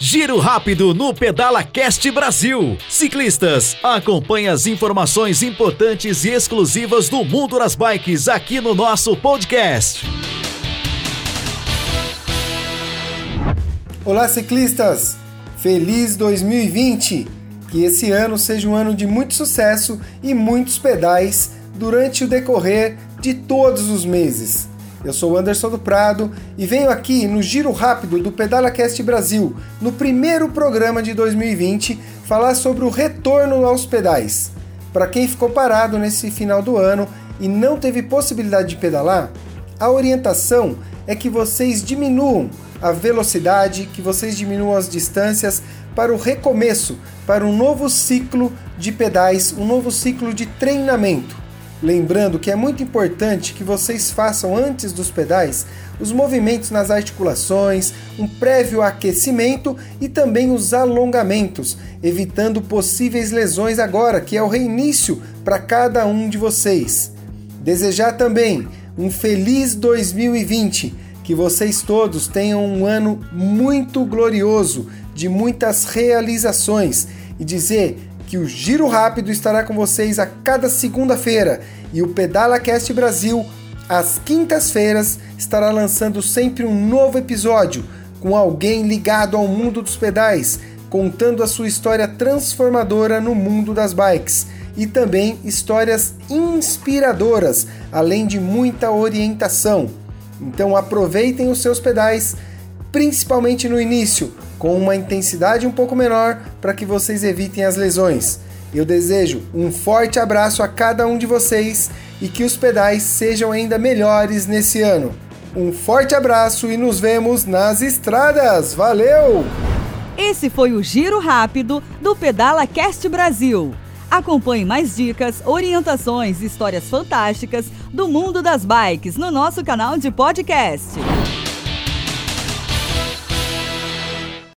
Giro rápido no Pedala Cast Brasil. Ciclistas, acompanhe as informações importantes e exclusivas do mundo das bikes aqui no nosso podcast. Olá, ciclistas! Feliz 2020! Que esse ano seja um ano de muito sucesso e muitos pedais durante o decorrer de todos os meses. Eu sou Anderson do Prado e venho aqui no giro rápido do PedalaCast Brasil, no primeiro programa de 2020, falar sobre o retorno aos pedais. Para quem ficou parado nesse final do ano e não teve possibilidade de pedalar, a orientação é que vocês diminuam a velocidade, que vocês diminuam as distâncias para o recomeço, para um novo ciclo de pedais, um novo ciclo de treinamento. Lembrando que é muito importante que vocês façam antes dos pedais os movimentos nas articulações, um prévio aquecimento e também os alongamentos, evitando possíveis lesões agora, que é o reinício para cada um de vocês. Desejar também um feliz 2020, que vocês todos tenham um ano muito glorioso, de muitas realizações e dizer que o Giro Rápido estará com vocês a cada segunda-feira e o Pedala Cast Brasil, às quintas-feiras, estará lançando sempre um novo episódio com alguém ligado ao mundo dos pedais, contando a sua história transformadora no mundo das bikes e também histórias inspiradoras, além de muita orientação. Então aproveitem os seus pedais, principalmente no início, com uma intensidade um pouco menor para que vocês evitem as lesões. Eu desejo um forte abraço a cada um de vocês e que os pedais sejam ainda melhores nesse ano. Um forte abraço e nos vemos nas estradas. Valeu! Esse foi o Giro Rápido do Pedala Cast Brasil. Acompanhe mais dicas, orientações e histórias fantásticas do mundo das bikes no nosso canal de podcast.